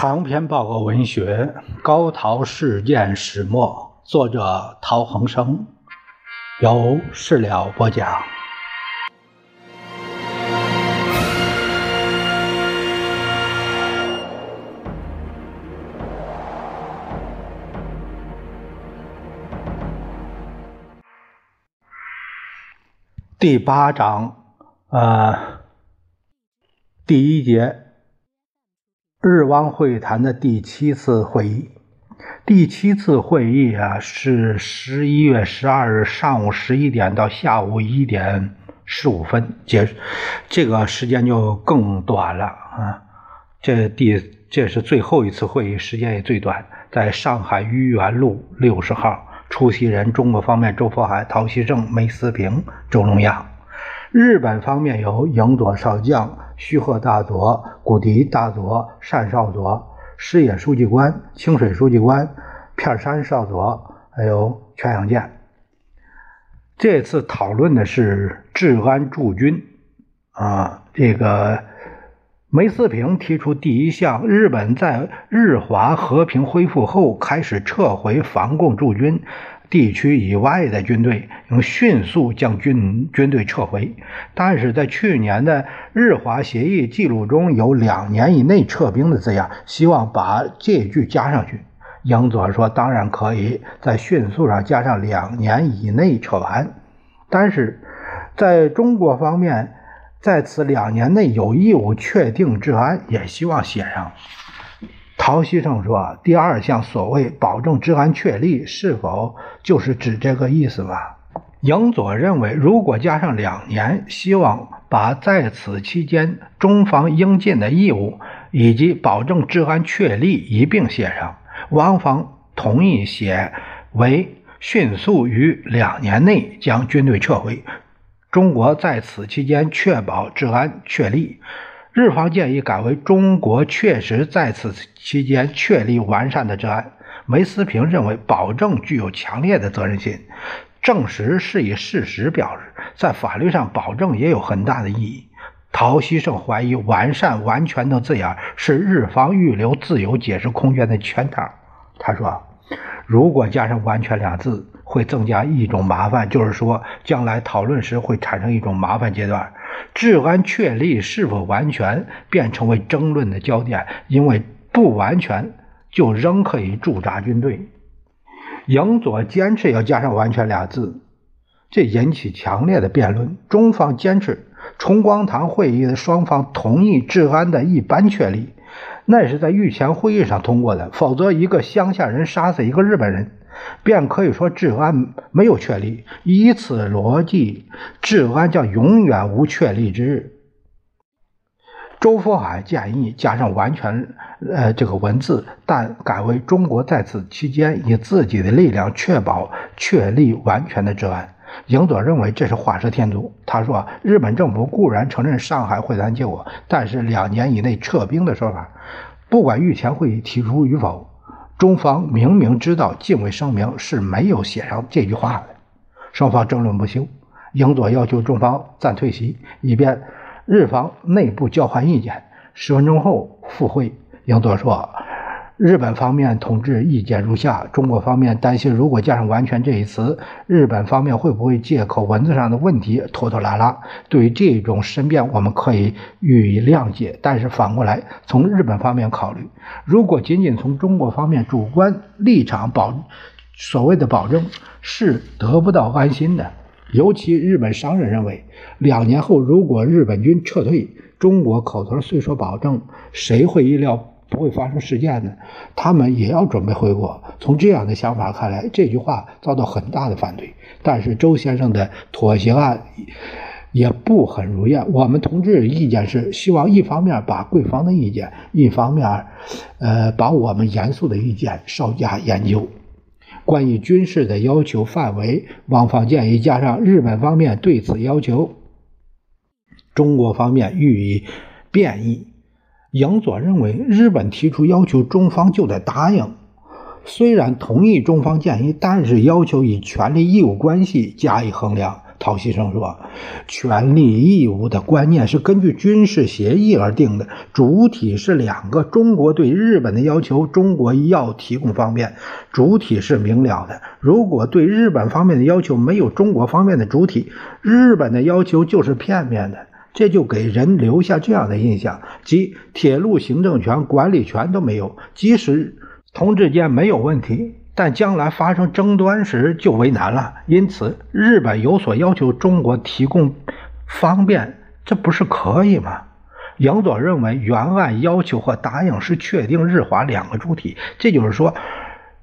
长篇报告文学《高陶事件始末》，作者陶恒生，由事了播讲。第八章，呃，第一节。日汪会谈的第七次会议，第七次会议啊是十一月十二日上午十一点到下午一点十五分结束，这个时间就更短了啊。这第这是最后一次会议，时间也最短，在上海愚园路六十号，出席人中国方面周佛海、陶希圣、梅思平、周龙亚。日本方面有影佐少将、须贺大佐、古迪大佐、单少佐、石野书记官、清水书记官、片山少佐，还有全养健。这次讨论的是治安驻军啊，这个梅思平提出第一项：日本在日华和平恢复后，开始撤回防共驻军。地区以外的军队能迅速将军军队撤回，但是在去年的日华协议记录中有两年以内撤兵的字样，希望把这句加上去。英佐说：“当然可以在迅速上加上两年以内撤完，但是在中国方面，在此两年内有义务确定治安，也希望写上。”陶希圣说：“第二项所谓保证治安确立，是否就是指这个意思吧？”影佐认为，如果加上两年，希望把在此期间中方应尽的义务以及保证治安确立一并写上。汪方同意写为迅速于两年内将军队撤回，中国在此期间确保治安确立。日方建议改为中国确实在此期间确立完善的治安。梅思平认为保证具有强烈的责任心，证实是以事实表示，在法律上保证也有很大的意义。陶希圣怀疑“完善”“完全”的字眼是日方预留自由解释空间的圈套。他说：“如果加上‘完全’两字，会增加一种麻烦，就是说将来讨论时会产生一种麻烦阶段。”治安确立是否完全，便成为争论的焦点。因为不完全，就仍可以驻扎军队。影佐坚持要加上“完全”俩字，这引起强烈的辩论。中方坚持，崇光堂会议的双方同意治安的一般确立，那是在御前会议上通过的。否则，一个乡下人杀死一个日本人。便可以说治安没有确立，以此逻辑，治安将永远无确立之日。周佛海建议加上完全呃这个文字，但改为中国在此期间以自己的力量确保确立完全的治安。影佐认为这是画蛇添足。他说，日本政府固然承认上海会谈结果，但是两年以内撤兵的说法，不管御前会议提出与否。中方明明知道禁卫声明是没有写上这句话的，双方争论不休。英佐要求中方暂退席，以便日方内部交换意见。十分钟后复会，英佐说。日本方面同志意见如下：中国方面担心，如果加上“完全”这一词，日本方面会不会借口文字上的问题拖拖拉拉？对于这种申辩，我们可以予以谅解。但是反过来，从日本方面考虑，如果仅仅从中国方面主观立场保所谓的保证，是得不到安心的。尤其日本商人认为，两年后如果日本军撤退，中国口头虽说保证，谁会意料？不会发生事件的，他们也要准备回国。从这样的想法看来，这句话遭到很大的反对。但是周先生的妥协案也不很如愿。我们同志意见是希望一方面把贵方的意见，一方面，呃，把我们严肃的意见稍加研究。关于军事的要求范围，汪方建议加上日本方面对此要求，中国方面予以变异。影佐认为，日本提出要求，中方就得答应。虽然同意中方建议，但是要求以权利义务关系加以衡量。陶希圣说：“权利义务的观念是根据军事协议而定的，主体是两个。中国对日本的要求，中国要提供方便，主体是明了的。如果对日本方面的要求没有中国方面的主体，日本的要求就是片面的，这就给人留下这样的印象：即铁路行政权、管理权都没有，即使同志间没有问题。”但将来发生争端时就为难了，因此日本有所要求，中国提供方便，这不是可以吗？杨佐认为，原案要求和答应是确定日华两个主体，这就是说，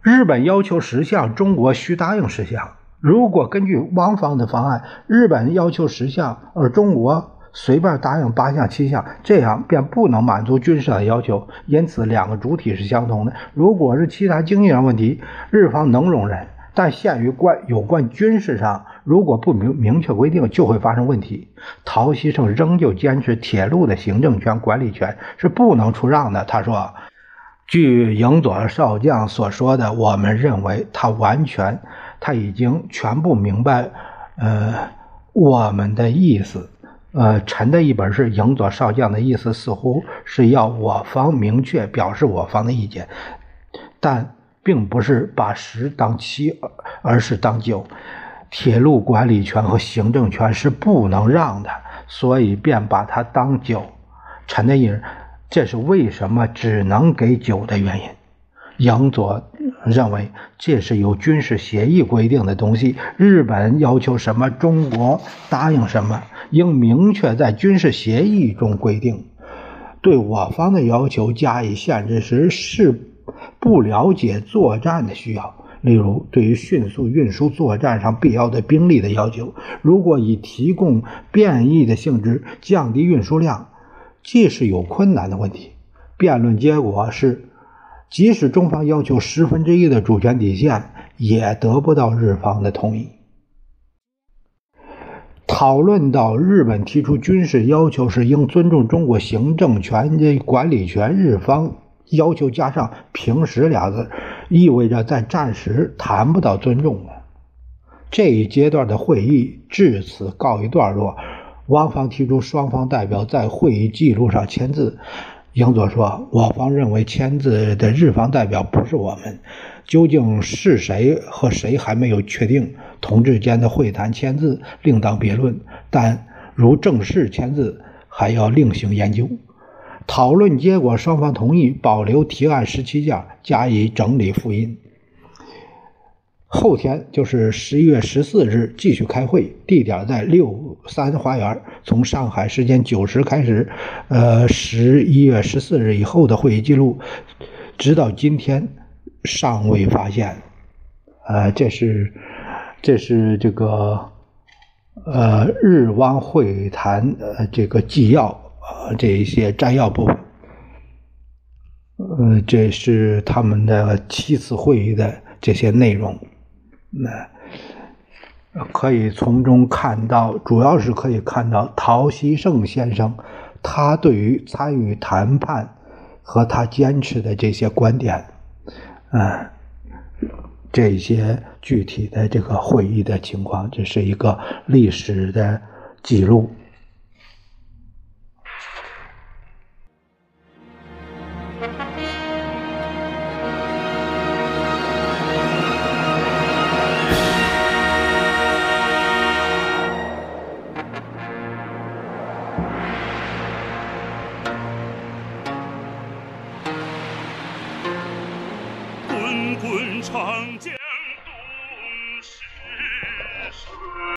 日本要求十项，中国需答应十项。如果根据汪方的方案，日本要求十项，而中国。随便答应八项七项，这样便不能满足军事上的要求。因此，两个主体是相同的。如果是其他经济上问题，日方能容忍，但限于关有关军事上，如果不明明确规定，就会发生问题。陶希圣仍旧坚持铁路的行政权、管理权是不能出让的。他说：“据营佐少将所说的，我们认为他完全，他已经全部明白，呃，我们的意思。”呃，陈的一本是营佐少将的意思，似乎是要我方明确表示我方的意见，但并不是把十当七，而是当九。铁路管理权和行政权是不能让的，所以便把它当九。陈的意，这是为什么只能给九的原因。营佐认为这是有军事协议规定的东西，日本要求什么，中国答应什么。应明确在军事协议中规定，对我方的要求加以限制时，是不了解作战的需要。例如，对于迅速运输作战上必要的兵力的要求，如果以提供便宜的性质降低运输量，既是有困难的问题。辩论结果是，即使中方要求十分之一的主权底线，也得不到日方的同意。讨论到日本提出军事要求时应尊重中国行政权的管理权，日方要求加上“平时”俩字，意味着在战时谈不到尊重了。这一阶段的会议至此告一段落。汪方提出双方代表在会议记录上签字。英佐说：“我方认为签字的日方代表不是我们，究竟是谁和谁还没有确定。同志间的会谈签字另当别论，但如正式签字还要另行研究。讨论结果，双方同意保留提案十七件，加以整理复印。”后天就是十一月十四日，继续开会，地点在六三花园。从上海时间九时开始，呃，十一月十四日以后的会议记录，直到今天尚未发现。呃，这是这是这个呃日汪会谈呃这个纪要呃这一些摘要部分。呃，这是他们的七次会议的这些内容。那可以从中看到，主要是可以看到陶希圣先生他对于参与谈判和他坚持的这些观点，嗯，这些具体的这个会议的情况，这是一个历史的记录。